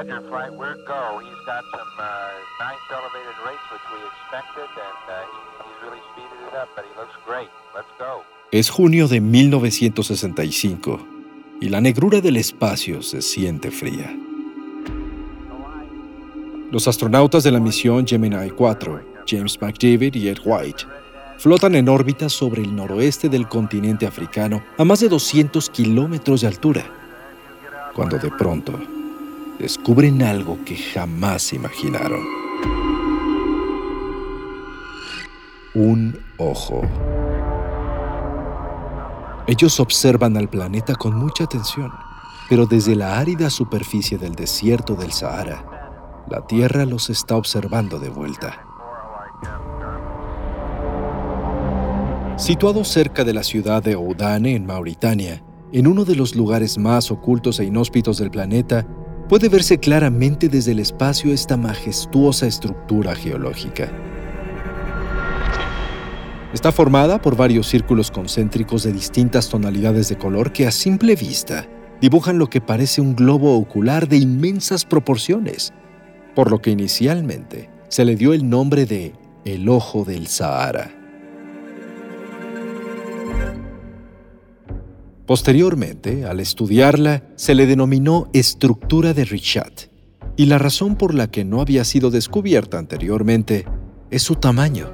Roger, flight, we're go. He's got some uh, nice elevated rates, which we expected, and uh, he, he's really speeded it up, but he looks great. Let's go. Es junio de 1965 y la negrura del espacio se siente fría. Los astronautas de la misión Gemini 4, James McDavid y Ed White, flotan en órbita sobre el noroeste del continente africano a más de 200 kilómetros de altura, cuando de pronto descubren algo que jamás imaginaron. Un ojo. Ellos observan al planeta con mucha atención, pero desde la árida superficie del desierto del Sahara, la Tierra los está observando de vuelta. Situado cerca de la ciudad de Oudane, en Mauritania, en uno de los lugares más ocultos e inhóspitos del planeta, puede verse claramente desde el espacio esta majestuosa estructura geológica. Está formada por varios círculos concéntricos de distintas tonalidades de color que a simple vista dibujan lo que parece un globo ocular de inmensas proporciones, por lo que inicialmente se le dio el nombre de el Ojo del Sahara. Posteriormente, al estudiarla, se le denominó estructura de Richat, y la razón por la que no había sido descubierta anteriormente es su tamaño.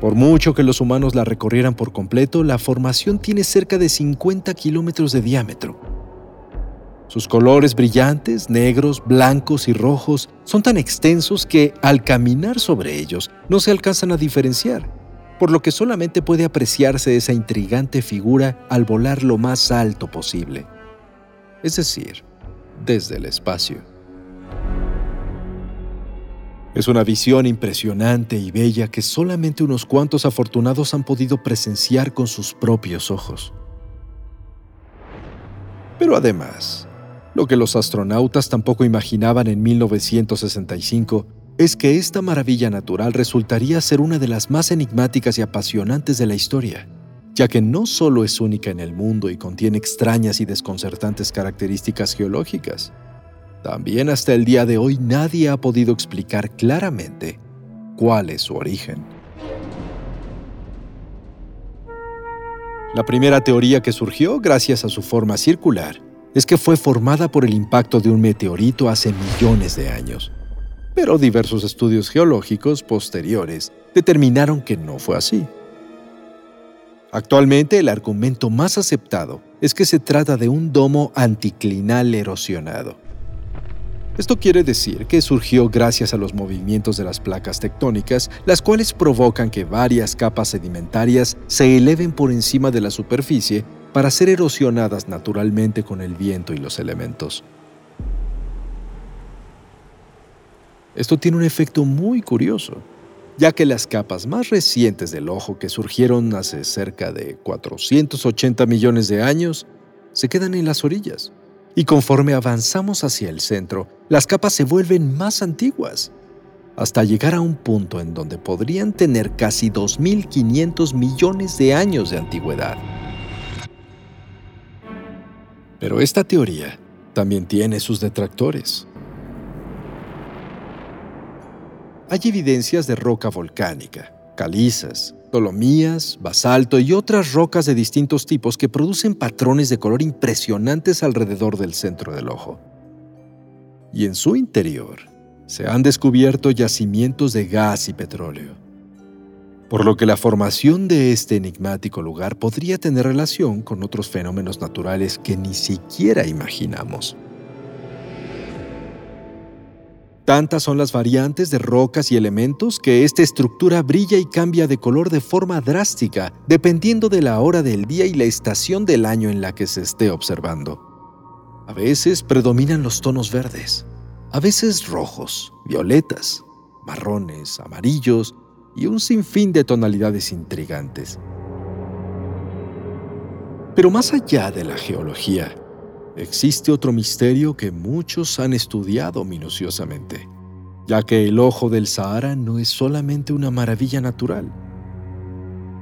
Por mucho que los humanos la recorrieran por completo, la formación tiene cerca de 50 kilómetros de diámetro. Sus colores brillantes, negros, blancos y rojos, son tan extensos que al caminar sobre ellos no se alcanzan a diferenciar por lo que solamente puede apreciarse esa intrigante figura al volar lo más alto posible, es decir, desde el espacio. Es una visión impresionante y bella que solamente unos cuantos afortunados han podido presenciar con sus propios ojos. Pero además, lo que los astronautas tampoco imaginaban en 1965 es que esta maravilla natural resultaría ser una de las más enigmáticas y apasionantes de la historia, ya que no solo es única en el mundo y contiene extrañas y desconcertantes características geológicas, también hasta el día de hoy nadie ha podido explicar claramente cuál es su origen. La primera teoría que surgió gracias a su forma circular es que fue formada por el impacto de un meteorito hace millones de años pero diversos estudios geológicos posteriores determinaron que no fue así. Actualmente el argumento más aceptado es que se trata de un domo anticlinal erosionado. Esto quiere decir que surgió gracias a los movimientos de las placas tectónicas, las cuales provocan que varias capas sedimentarias se eleven por encima de la superficie para ser erosionadas naturalmente con el viento y los elementos. Esto tiene un efecto muy curioso, ya que las capas más recientes del ojo que surgieron hace cerca de 480 millones de años se quedan en las orillas. Y conforme avanzamos hacia el centro, las capas se vuelven más antiguas, hasta llegar a un punto en donde podrían tener casi 2.500 millones de años de antigüedad. Pero esta teoría también tiene sus detractores. Hay evidencias de roca volcánica, calizas, dolomías, basalto y otras rocas de distintos tipos que producen patrones de color impresionantes alrededor del centro del ojo. Y en su interior se han descubierto yacimientos de gas y petróleo. Por lo que la formación de este enigmático lugar podría tener relación con otros fenómenos naturales que ni siquiera imaginamos. Tantas son las variantes de rocas y elementos que esta estructura brilla y cambia de color de forma drástica dependiendo de la hora del día y la estación del año en la que se esté observando. A veces predominan los tonos verdes, a veces rojos, violetas, marrones, amarillos y un sinfín de tonalidades intrigantes. Pero más allá de la geología, existe otro misterio que muchos han estudiado minuciosamente, ya que el ojo del Sahara no es solamente una maravilla natural.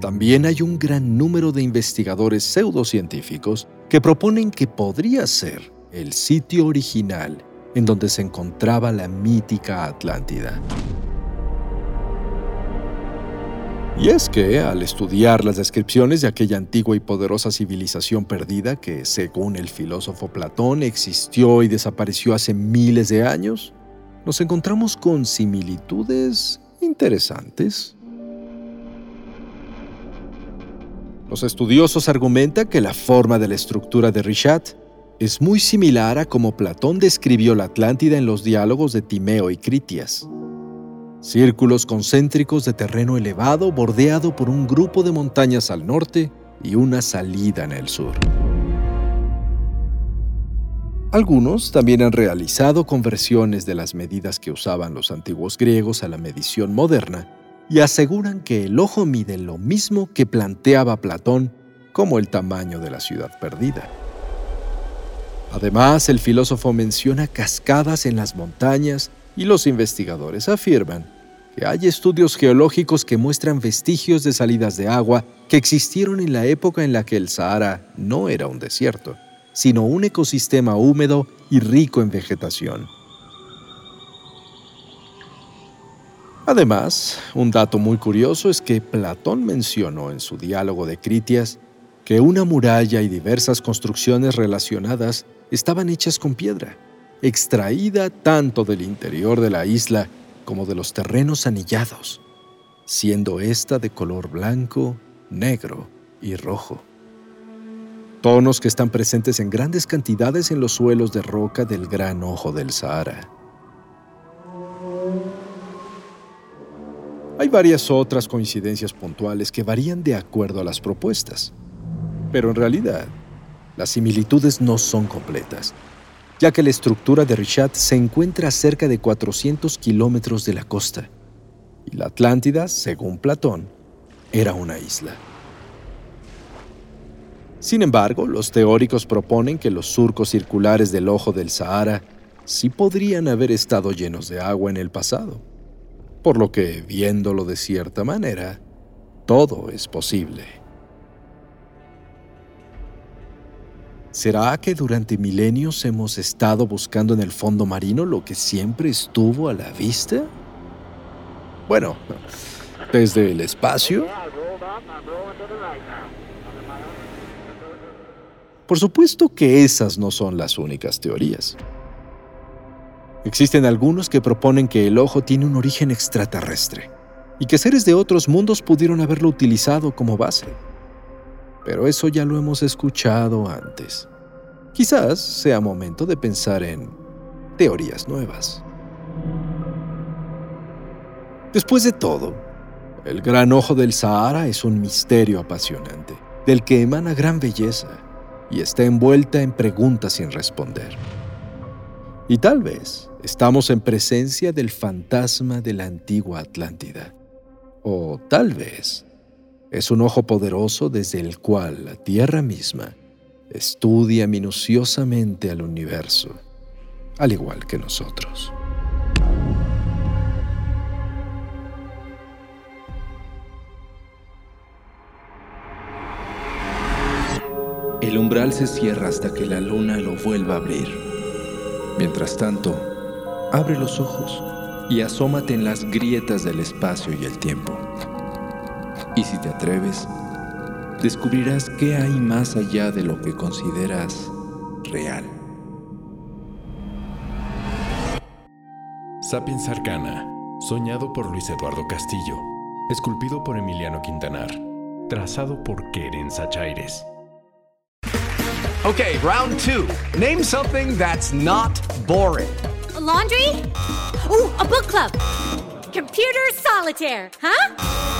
También hay un gran número de investigadores pseudocientíficos que proponen que podría ser el sitio original en donde se encontraba la mítica Atlántida. Y es que, al estudiar las descripciones de aquella antigua y poderosa civilización perdida que, según el filósofo Platón, existió y desapareció hace miles de años, nos encontramos con similitudes interesantes. Los estudiosos argumentan que la forma de la estructura de Richat es muy similar a como Platón describió la Atlántida en los diálogos de Timeo y Critias. Círculos concéntricos de terreno elevado bordeado por un grupo de montañas al norte y una salida en el sur. Algunos también han realizado conversiones de las medidas que usaban los antiguos griegos a la medición moderna y aseguran que el ojo mide lo mismo que planteaba Platón como el tamaño de la ciudad perdida. Además, el filósofo menciona cascadas en las montañas y los investigadores afirman que hay estudios geológicos que muestran vestigios de salidas de agua que existieron en la época en la que el Sahara no era un desierto, sino un ecosistema húmedo y rico en vegetación. Además, un dato muy curioso es que Platón mencionó en su diálogo de Critias que una muralla y diversas construcciones relacionadas estaban hechas con piedra, extraída tanto del interior de la isla como de los terrenos anillados, siendo ésta de color blanco, negro y rojo. Tonos que están presentes en grandes cantidades en los suelos de roca del gran ojo del Sahara. Hay varias otras coincidencias puntuales que varían de acuerdo a las propuestas, pero en realidad las similitudes no son completas, ya que la estructura de Richat se encuentra a cerca de 400 kilómetros de la costa, y la Atlántida, según Platón, era una isla. Sin embargo, los teóricos proponen que los surcos circulares del ojo del Sahara sí podrían haber estado llenos de agua en el pasado, por lo que, viéndolo de cierta manera, todo es posible. ¿Será que durante milenios hemos estado buscando en el fondo marino lo que siempre estuvo a la vista? Bueno, desde el espacio. Por supuesto que esas no son las únicas teorías. Existen algunos que proponen que el ojo tiene un origen extraterrestre y que seres de otros mundos pudieron haberlo utilizado como base pero eso ya lo hemos escuchado antes. Quizás sea momento de pensar en teorías nuevas. Después de todo, el gran ojo del Sahara es un misterio apasionante, del que emana gran belleza y está envuelta en preguntas sin responder. Y tal vez estamos en presencia del fantasma de la antigua Atlántida. O tal vez es un ojo poderoso desde el cual la Tierra misma estudia minuciosamente al universo, al igual que nosotros. El umbral se cierra hasta que la luna lo vuelva a abrir. Mientras tanto, abre los ojos y asómate en las grietas del espacio y el tiempo. Y si te atreves, descubrirás qué hay más allá de lo que consideras real. Sapiens Arcana, soñado por Luis Eduardo Castillo, esculpido por Emiliano Quintanar, trazado por Keren Sachaires. Okay, round two. Name something that's not boring. laundry? Ooh, a book club. Computer solitaire, huh?